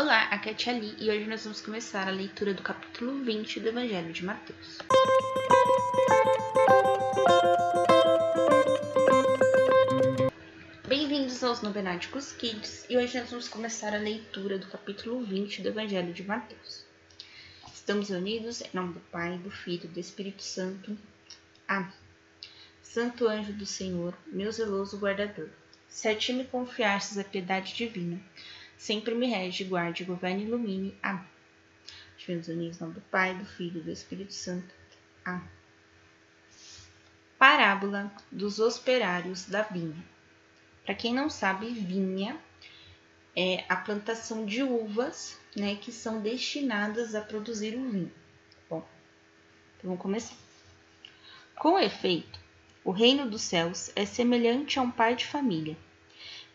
Olá, aqui é a Tia Li e hoje nós vamos começar a leitura do capítulo 20 do Evangelho de Mateus. Bem-vindos aos Novenáticos Kids e hoje nós vamos começar a leitura do capítulo 20 do Evangelho de Mateus. Estamos unidos em nome do Pai, do Filho e do Espírito Santo. Amém. Santo anjo do Senhor, meu zeloso guardador, se a ti me confiastes a piedade divina, sempre me rege, guarde, governe e ilumine. Amém. Estivemos unidos em nome do Pai, do Filho e do Espírito Santo. Amém. Parábola dos operários da vinha. Para quem não sabe, vinha é a plantação de uvas, né, que são destinadas a produzir o vinho. Bom, então vamos começar. Com efeito, o reino dos céus é semelhante a um pai de família,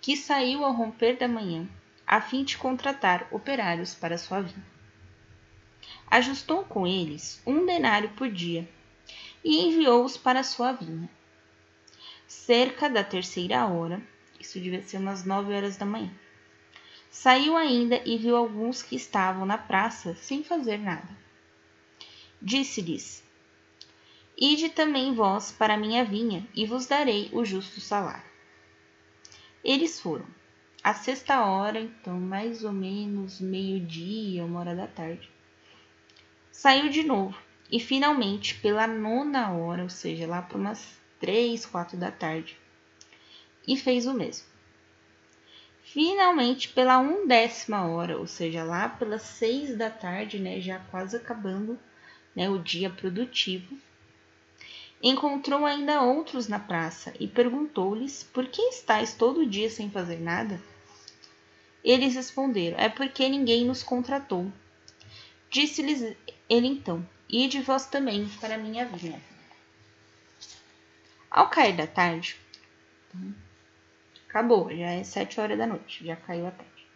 que saiu ao romper da manhã a fim de contratar operários para sua vinha. Ajustou com eles um denário por dia e enviou-os para sua vinha. Cerca da terceira hora, isso devia ser umas nove horas da manhã, saiu ainda e viu alguns que estavam na praça sem fazer nada. Disse-lhes: Ide também vós para minha vinha, e vos darei o justo salário. Eles foram à sexta hora, então mais ou menos meio-dia, uma hora da tarde. Saiu de novo e finalmente pela nona hora, ou seja, lá para umas três, quatro da tarde, e fez o mesmo. Finalmente pela undécima hora, ou seja, lá pelas seis da tarde, né, já quase acabando né, o dia produtivo, encontrou ainda outros na praça e perguntou-lhes por que estáis todo dia sem fazer nada? Eles responderam: É porque ninguém nos contratou. Disse-lhes ele então: Ide vós também para minha vinha. Ao cair da tarde, acabou, já é sete horas da noite, já caiu a tarde.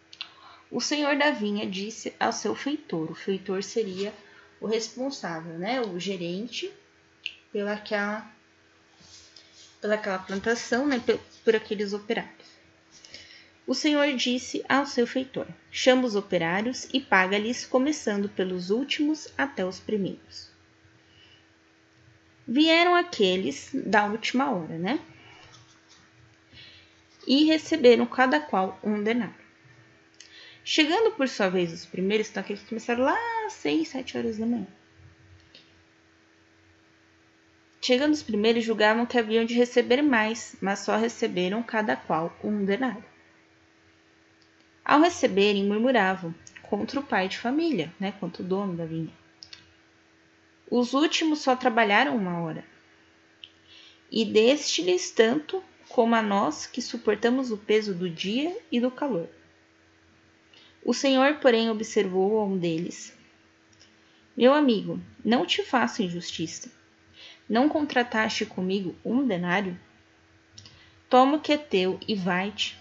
O senhor da vinha disse ao seu feitor: o feitor seria o responsável, né, o gerente pelaquela, pelaquela plantação, né, por, por aqueles operários. O Senhor disse ao seu feitor: Chama os operários e paga-lhes, começando pelos últimos até os primeiros. Vieram aqueles da última hora, né? E receberam cada qual um denário. Chegando por sua vez os primeiros, então aqueles começaram lá às seis, sete horas da manhã. Chegando os primeiros, julgavam que haviam de receber mais, mas só receberam cada qual um denário. Ao receberem, murmuravam contra o pai de família, né, contra o dono da vinha. Os últimos só trabalharam uma hora. E deste-lhes tanto como a nós que suportamos o peso do dia e do calor. O Senhor, porém, observou a um deles: Meu amigo, não te faço injustiça. Não contrataste comigo um denário? Toma o que é teu e vai-te.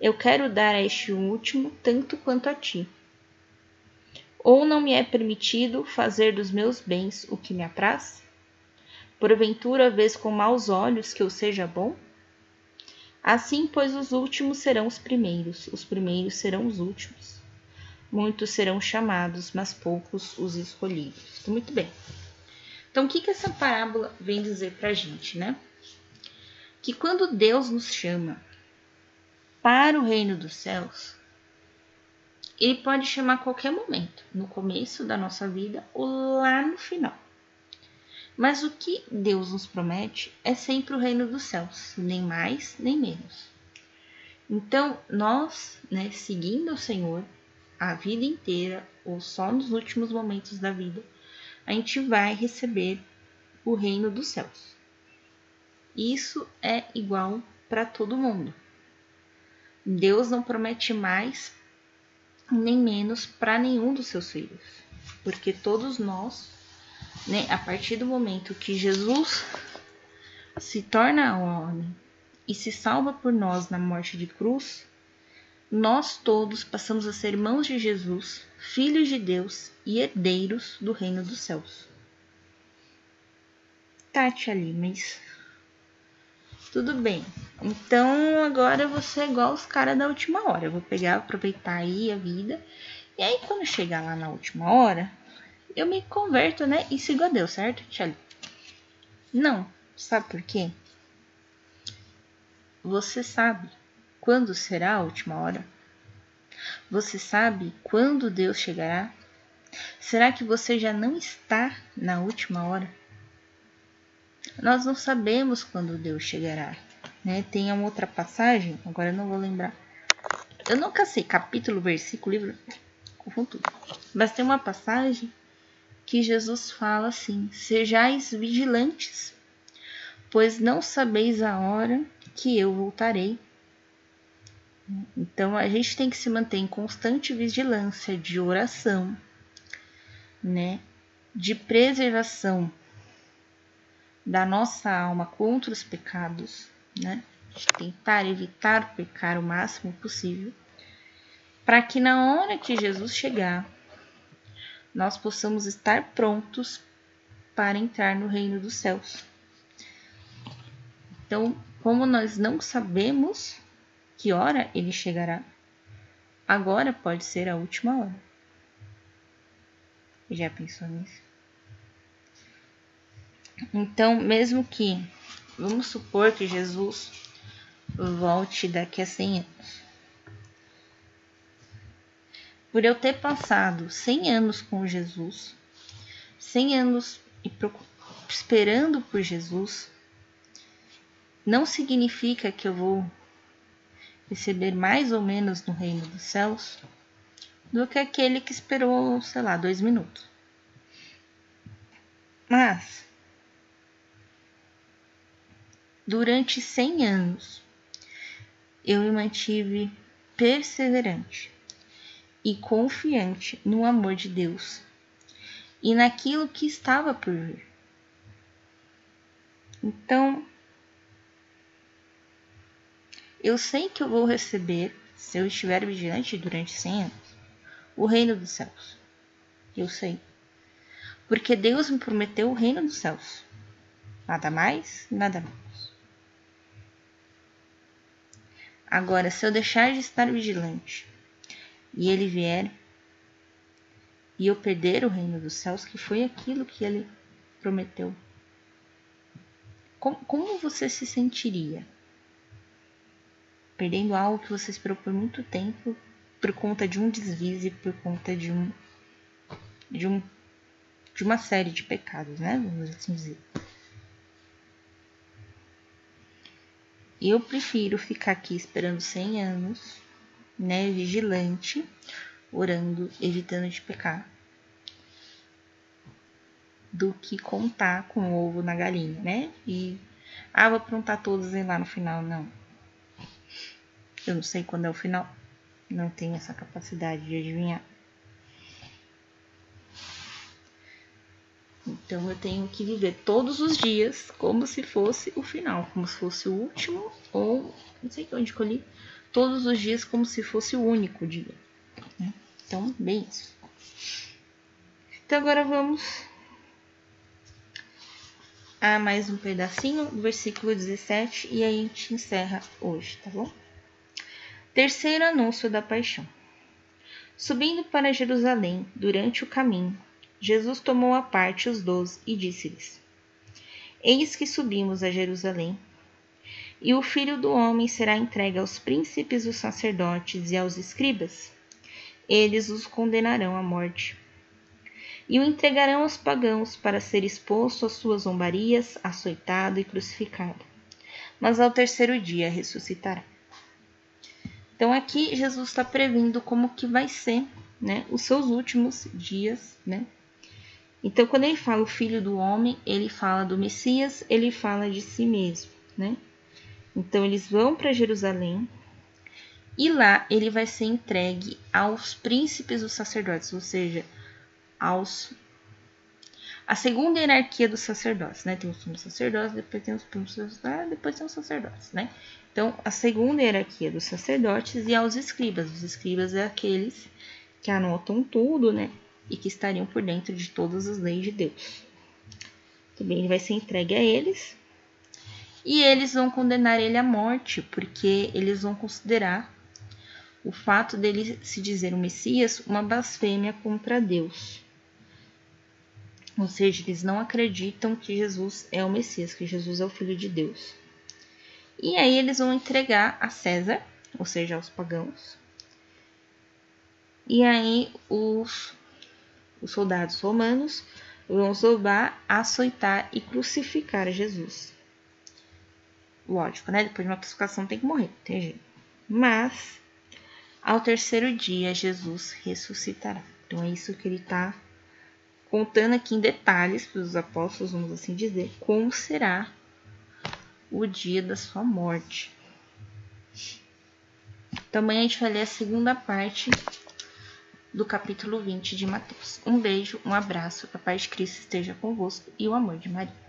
Eu quero dar a este último tanto quanto a ti. Ou não me é permitido fazer dos meus bens o que me apraz? Porventura vês com maus olhos que eu seja bom? Assim, pois, os últimos serão os primeiros, os primeiros serão os últimos. Muitos serão chamados, mas poucos os escolhidos. Então, muito bem. Então, o que, que essa parábola vem dizer para a gente, né? Que quando Deus nos chama para o reino dos céus, ele pode chamar a qualquer momento, no começo da nossa vida ou lá no final. Mas o que Deus nos promete é sempre o reino dos céus, nem mais nem menos. Então, nós, né, seguindo o Senhor a vida inteira ou só nos últimos momentos da vida, a gente vai receber o reino dos céus. Isso é igual para todo mundo. Deus não promete mais nem menos para nenhum dos seus filhos, porque todos nós, né, a partir do momento que Jesus se torna homem e se salva por nós na morte de cruz, nós todos passamos a ser irmãos de Jesus, filhos de Deus e herdeiros do reino dos céus. Tati ali, mas Tudo bem. Então agora eu vou ser igual os caras da última hora. Eu vou pegar, aproveitar aí a vida. E aí quando chegar lá na última hora, eu me converto, né? E sigo a Deus, certo, Tchelle? Não. Sabe por quê? Você sabe quando será a última hora? Você sabe quando Deus chegará? Será que você já não está na última hora? Nós não sabemos quando Deus chegará. Né? Tem uma outra passagem, agora eu não vou lembrar. Eu nunca sei capítulo, versículo, livro, confundo tudo. Mas tem uma passagem que Jesus fala assim: Sejais vigilantes, pois não sabeis a hora que eu voltarei. Então a gente tem que se manter em constante vigilância de oração, né? De preservação da nossa alma contra os pecados, né? Tentar evitar pecar o máximo possível, para que na hora que Jesus chegar, nós possamos estar prontos para entrar no reino dos céus. Então, como nós não sabemos que hora ele chegará, agora pode ser a última hora. Já pensou nisso? Então, mesmo que, vamos supor que Jesus volte daqui a 100 anos. Por eu ter passado 100 anos com Jesus, 100 anos esperando por Jesus, não significa que eu vou receber mais ou menos no reino dos céus do que aquele que esperou, sei lá, dois minutos. Mas, durante cem anos, eu me mantive perseverante e confiante no amor de Deus e naquilo que estava por vir. Então, eu sei que eu vou receber, se eu estiver vigilante durante 100 anos, o reino dos céus. Eu sei. Porque Deus me prometeu o reino dos céus. Nada mais, nada menos. Agora, se eu deixar de estar vigilante e ele vier e eu perder o reino dos céus, que foi aquilo que ele prometeu, como, como você se sentiria? perdendo algo que você esperou por muito tempo por conta de um desvise, por conta de um de um de uma série de pecados, né? Vamos assim dizer. Eu prefiro ficar aqui esperando 100 anos, né, vigilante, orando, evitando de pecar, do que contar com o ovo na galinha, né? E ah, vou aprontar todos e lá no final, não. Eu não sei quando é o final. Não tenho essa capacidade de adivinhar. Então eu tenho que viver todos os dias como se fosse o final, como se fosse o último, ou não sei onde li, todos os dias como se fosse o único dia. Né? Então, bem isso. Então agora vamos a mais um pedacinho do versículo 17 e aí a gente encerra hoje, tá bom? Terceiro anúncio da paixão. Subindo para Jerusalém, durante o caminho, Jesus tomou à parte os doze e disse-lhes: Eis que subimos a Jerusalém, e o filho do homem será entregue aos príncipes dos sacerdotes e aos escribas. Eles os condenarão à morte. E o entregarão aos pagãos para ser exposto às suas zombarias, açoitado e crucificado. Mas ao terceiro dia ressuscitará. Então aqui Jesus está previndo como que vai ser, né, os seus últimos dias, né? Então quando ele fala o filho do homem, ele fala do Messias, ele fala de si mesmo, né? Então eles vão para Jerusalém e lá ele vai ser entregue aos príncipes dos sacerdotes, ou seja, aos a segunda hierarquia dos sacerdotes, né? Tem os sumos sacerdotes, depois tem os primos sacerdotes, depois tem os sacerdotes, né? Então, a segunda hierarquia dos sacerdotes e aos escribas. Os escribas é aqueles que anotam tudo, né? E que estariam por dentro de todas as leis de Deus. Também ele vai ser entregue a eles. E eles vão condenar ele à morte, porque eles vão considerar o fato dele se dizer o Messias uma blasfêmia contra Deus. Ou seja, eles não acreditam que Jesus é o Messias, que Jesus é o Filho de Deus. E aí eles vão entregar a César, ou seja, aos pagãos. E aí os, os soldados romanos vão zombar, açoitar e crucificar Jesus. Lógico, né? Depois de uma crucificação tem que morrer, tem jeito. Mas ao terceiro dia Jesus ressuscitará. Então é isso que ele está contando aqui em detalhes para os apóstolos, vamos assim dizer, como será o dia da sua morte. Também a gente vai ler a segunda parte do capítulo 20 de Mateus. Um beijo, um abraço, a paz de Cristo esteja convosco e o amor de Maria.